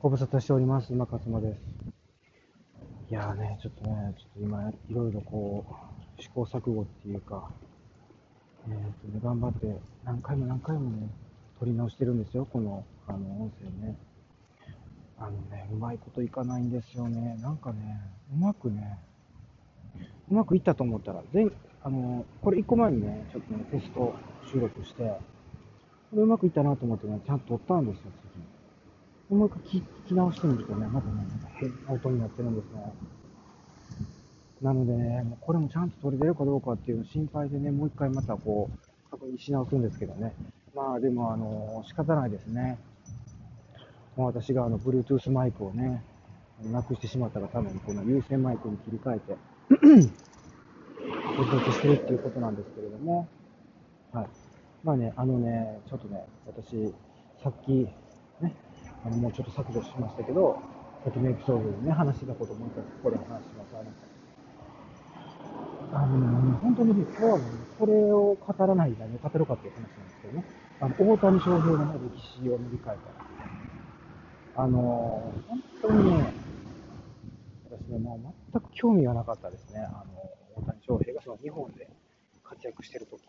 ご無沙汰しております。今勝間です。いやーね、ちょっとね、ちょっと今、いろいろこう、試行錯誤っていうか、えーとね、頑張って、何回も何回もね、撮り直してるんですよ、この、あの、音声ね。あのね、うまいこといかないんですよね。なんかね、うまくね、うまくいったと思ったら、前、あの、これ1個前にね、ちょっとね、テスト収録して、これうまくいったなと思ってね、ちゃんと撮ったんですよ、次。もう一回聞き直してみるとね、またね、変な音になってるんですね。なのでね、もうこれもちゃんと撮れてるかどうかっていうの心配でね、もう一回またこう、確認し直すんですけどね。まあでも、あの、仕方ないですね。もう私があの、Bluetooth マイクをね、なくしてしまったがために、この有線マイクに切り替えて、お届けしてるっていうことなんですけれども、はい。まあね、あのね、ちょっとね、私、さっき、ね、あのもうちょっと削除しましたけど、さっきのエピソードでね、話してたこともう一回ここで話します。あの、あの、本当にね、今日はね、これを語らないで何を語るかっていう話なんですけどね、あの、大谷翔平の、ね、歴史を塗り替えた。あの、本当にね、私ね、もう全く興味がなかったですね。あの、大谷翔平がその日本で活躍してる時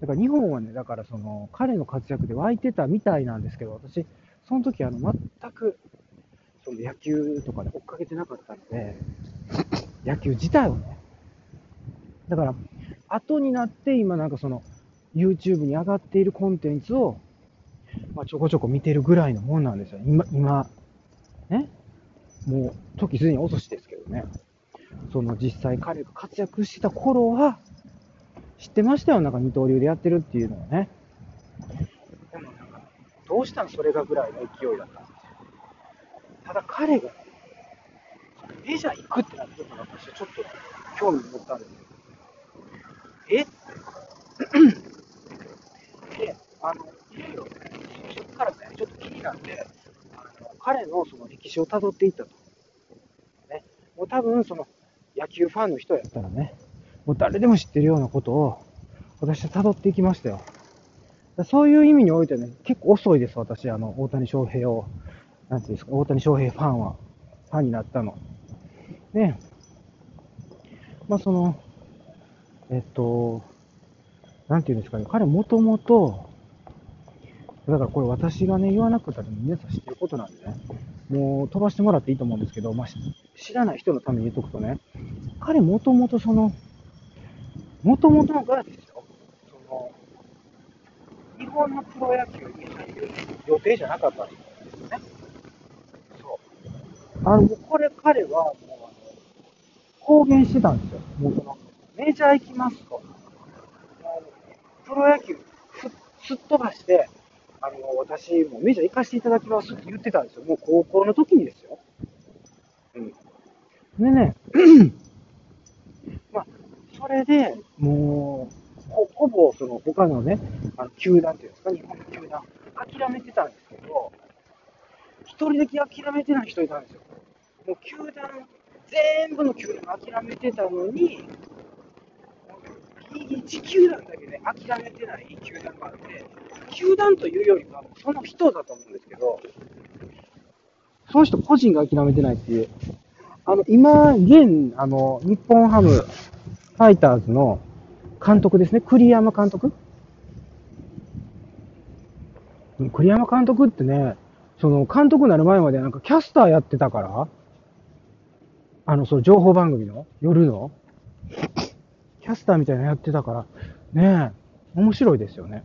だから日本はね、だからその彼の活躍で湧いてたみたいなんですけど、私、その時あの全くその野球とかで追っかけてなかったので、野球自体をね、だから後になって今なんかその YouTube に上がっているコンテンツを、まあ、ちょこちょこ見てるぐらいのもんなんですよ。今、今、ね？もう時すでに遅しですけどね。その実際彼が活躍してた頃は、知ってましたよ、なんか二刀流でやってるっていうのはね。したのそれがぐらいの勢いだったんですよ。ただ彼が、メジャー行くってなってた時に私はちょっと興味持ったんですよ。えっ？て。で、あの、いろいろね、そこからね、ちょっと気になって、あの彼のその歴史をたどっていったと。ね、もう多分その野球ファンの人やったらね、もう誰でも知ってるようなことを私は辿っていきましたよ。そういう意味においてね、結構遅いです、私、あの、大谷翔平を、なんていうんですか、大谷翔平ファンは、ファンになったの。で、まあその、えっと、なんていうんですかね、彼もともと、だからこれ私がね、言わなくても皆さん知ってることなんでね、もう飛ばしてもらっていいと思うんですけど、まあ、知らない人のために言っとくとね、彼もともとその、もともとのからですよ。本のプロ野球に入る予定じゃなかったんですよね。そう。あの、これ彼はもう、あの、公言してたんですよ。もうその、メジャー行きますと。プロ野球すすっ飛ばして、あの、私、もうメジャー行かせていただきますって言ってたんですよ。もう高校の時にですよ。うん。でね、まあ、それで、ほほぼ、その、他のね、あの、球団っていうんですか、日本の球団、諦めてたんですけど、一人だけ諦めてない人いたんですよ。もう球団、全部の球団諦めてたのに、1球団だけね、諦めてない球団があって、球団というよりは、その人だと思うんですけど、その人個人が諦めてないっていう。あの、今、現、あの、日本ハムファイターズの監督ですね。栗山監督栗山監督ってね、その監督になる前までなんかキャスターやってたから、あの、その情報番組の夜のキャスターみたいなのやってたから、ねえ、面白いですよね。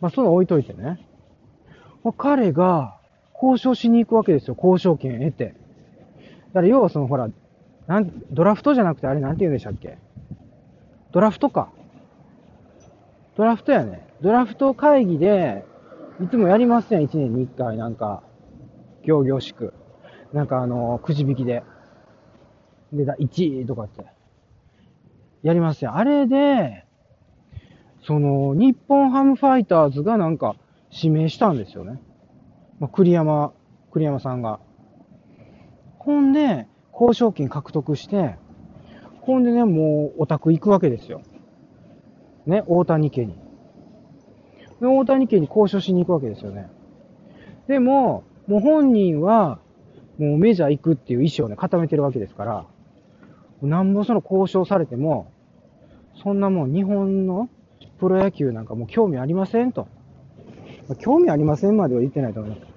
まあ、そういうの置いといてね。まあ彼が交渉しに行くわけですよ。交渉権得て。だから要はそのほら、なん、ドラフトじゃなくてあれなんて言うんでしたっけ？ドラフトか。ドラフトやね。ドラフト会議で、いつもやりますやん、1年に1回、なんか、行々しく。なんかあの、くじ引きで。で、だ1位とかって。やりますやん。あれで、その、日本ハムファイターズがなんか、指名したんですよね。まあ、栗山、栗山さんが。ほんで、交渉権獲得して、ほんでね、もう、オタク行くわけですよ。ね、大谷家に。で、大谷家に交渉しに行くわけですよね。でも、もう本人は、もうメジャー行くっていう意思をね、固めてるわけですから、なんぼその交渉されても、そんなもん日本のプロ野球なんかもう興味ありませんと。興味ありませんまでは言ってないと思います。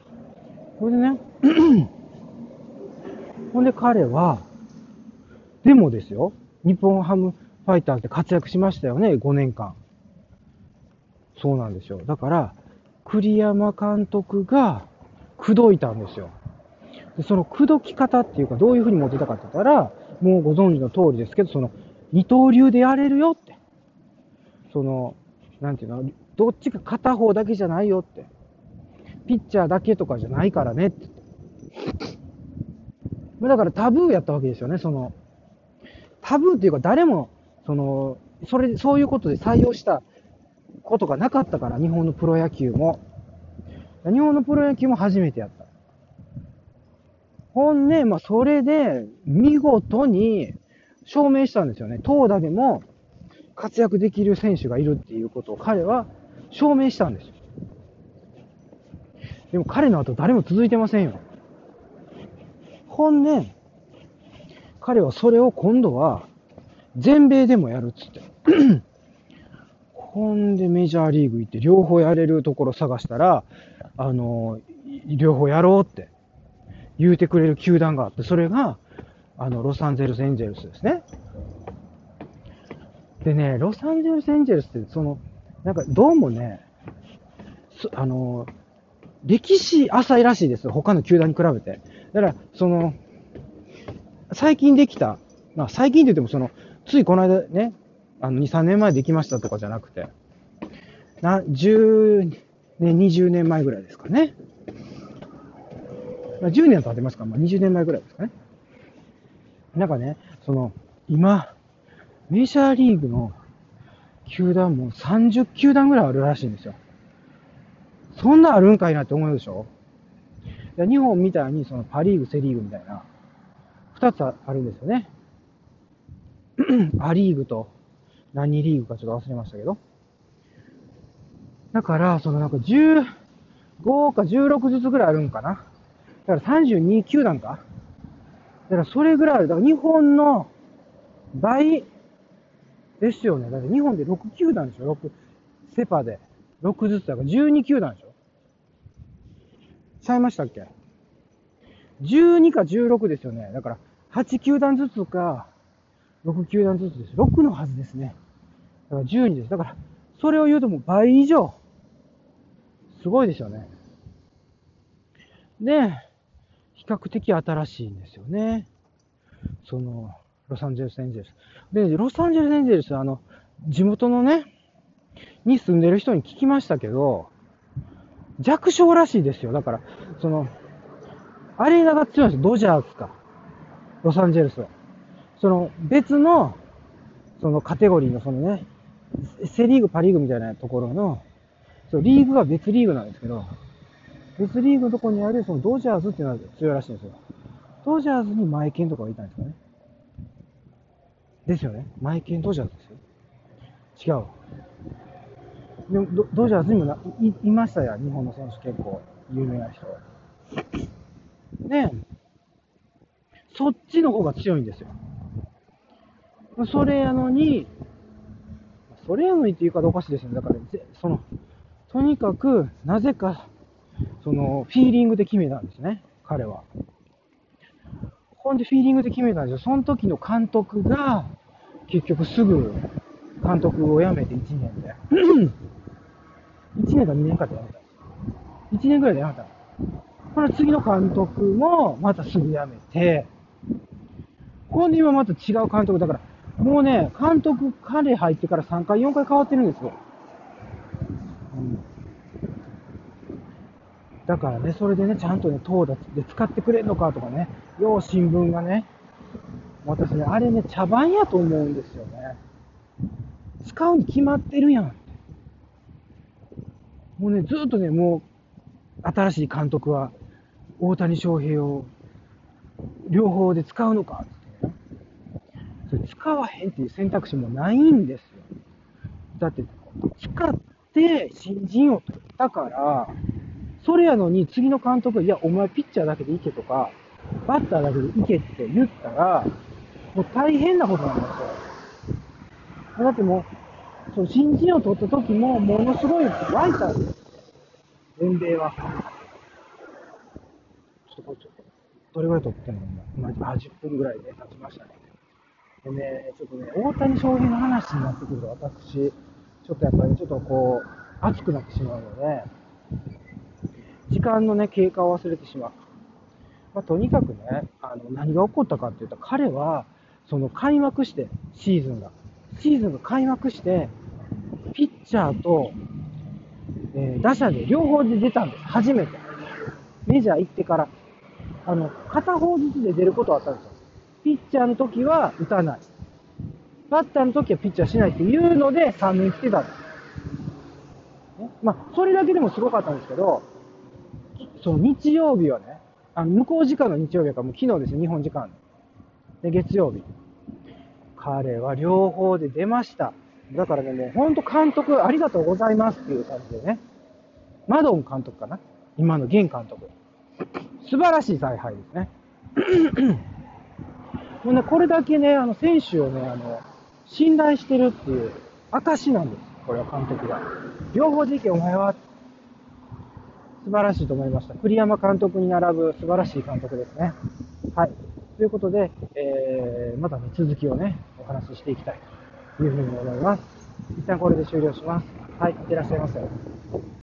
これでね、ほんで彼は、でもですよ、日本ハムファイターズで活躍しましたよね、5年間。そうなんですよ。だから、栗山監督が口説いたんですよ。でその口説き方っていうか、どういうふうに持ってたかって言ったら、もうご存知の通りですけど、その、二刀流でやれるよって。その、なんていうの、どっちか片方だけじゃないよって。ピッチャーだけとかじゃないからねって。だからタブーやったわけですよね、その、タブーっていうか誰も、その、それ、そういうことで採用したことがなかったから、日本のプロ野球も。日本のプロ野球も初めてやった。ほんで、まあ、それで、見事に証明したんですよね。投打でも活躍できる選手がいるっていうことを彼は証明したんですよ。でも彼の後誰も続いてませんよ。ほんで、彼はそれを今度は全米でもやるっつって。ほんでメジャーリーグ行って両方やれるところ探したら、あの、両方やろうって言うてくれる球団があって、それが、あの、ロサンゼルスエンジェルスですね。でね、ロサンゼルスエンジェルスって、その、なんかどうもね、あの、歴史浅いらしいです他の球団に比べて。だから、その、最近できた、まあ最近って言ってもその、ついこの間ね、あの、2、3年前できましたとかじゃなくて、な、10年、20年前ぐらいですかね。まあ、10年経ってますから、まあ、20年前ぐらいですかね。なんかね、その、今、メジャーリーグの球団も30球団ぐらいあるらしいんですよ。そんなあるんかいなって思うでしょ日本みたいにそのパリーグ、セリーグみたいな、2つあるんですよね。アリーグと何リーグかちょっと忘れましたけど。だから、そのなんか15か16ずつぐらいあるんかな。だから32球団か。だからそれぐらいある。だから日本の倍ですよね。だって日本で6球団でしょ ?6、セパで。6ずつだから12球団でしょちゃいましたっけ ?12 か16ですよね。だから8球団ずつか、6球団ずつです。6のはずですね。だから12です。だから、それを言うともう倍以上。すごいですよね。で、比較的新しいんですよね。その、ロサンゼルスエンジェルス。で、ロサンゼルスエンジェルス、あの、地元のね、に住んでる人に聞きましたけど、弱小らしいですよ。だから、その、アレーナが強いんですよ。ドジャースか。ロサンゼルスは。その、別の、そのカテゴリーのそのね、セリーグ、パリーグみたいなところの、そう、リーグが別リーグなんですけど、別リーグのとこにあるそのドジャースっていうのは強いらしいんですよ。ドジャースにマイケンとかがいたんですかね。ですよね。マイケン・ドジャースですよ。違う。でもドドジャースにもないいましたよ。日本の選手結構有名な人。ねそっちの方が強いんですよ。それやのに、それやのにっていうかおかしいですね。だから、その、とにかく、なぜか、その、フィーリングで決めたんですね。彼は。ほんでフィーリングで決めたんですよ。その時の監督が、結局すぐ監督を辞めて1年で。1年か2年かで辞めた。1年ぐらいで辞めた。この次の監督もまたすぐ辞めて、こんで今また違う監督だから、もうね、監督、彼入ってから3回、4回変わってるんですよ。うん、だからね、それでね、ちゃんとね、投打で使ってくれんのかとかね、よう新聞がね、私ね、あれね、茶番やと思うんですよね。使うに決まってるやん。もうね、ずっとね、もう、新しい監督は、大谷翔平を、両方で使うのかってね。それ使わへんっていう選択肢もないんですよ。だって、使って新人を取ったから、それやのに次の監督が、いや、お前ピッチャーだけで行けとか、バッターだけで行けって言ったら、もう大変なことなんですよ。だってもう、その新人を取った時も、ものすごい湧いたんです。全米は。ちょっとこれちょっと、どれぐらい取ってんの？今、10分ぐらいで経ちましたね。でね、ちょっとね、大谷翔平の話になってくると、私、ちょっとやっぱりちょっとこう、熱くなってしまうので、時間のね、経過を忘れてしまう。まあ、とにかくね、あの、何が起こったかっていうと、彼は、その開幕して、シーズンが。シーズンが開幕して、ピッチャーと、えー打者で両方で出たんです。初めて。メジャー行ってから。あの、片方ずつで出ることはあったんですよ。ピッチャーの時は打たない。バッターの時はピッチャーしないっていうので3人来てたんです。ねまあ、それだけでもすごかったんですけど、その日曜日はね、あの向こう時間の日曜日だからもう昨日ですよ、日本時間で。月曜日。彼は両方で出ました。だからね、もう本当監督ありがとうございますっていう感じでね。マドン監督かな今の現監督。素晴らしい采配ですね。もうね、これだけね、あの、選手をね、あの、信頼してるっていう証なんです。これは監督が。両方で行け、お前は。素晴らしいと思いました。栗山監督に並ぶ素晴らしい監督ですね。はい。ということで、えー、またね、続きをね、お話ししていきたいというふうに思います。一旦これで終了します。はい、いってらっしゃいませ。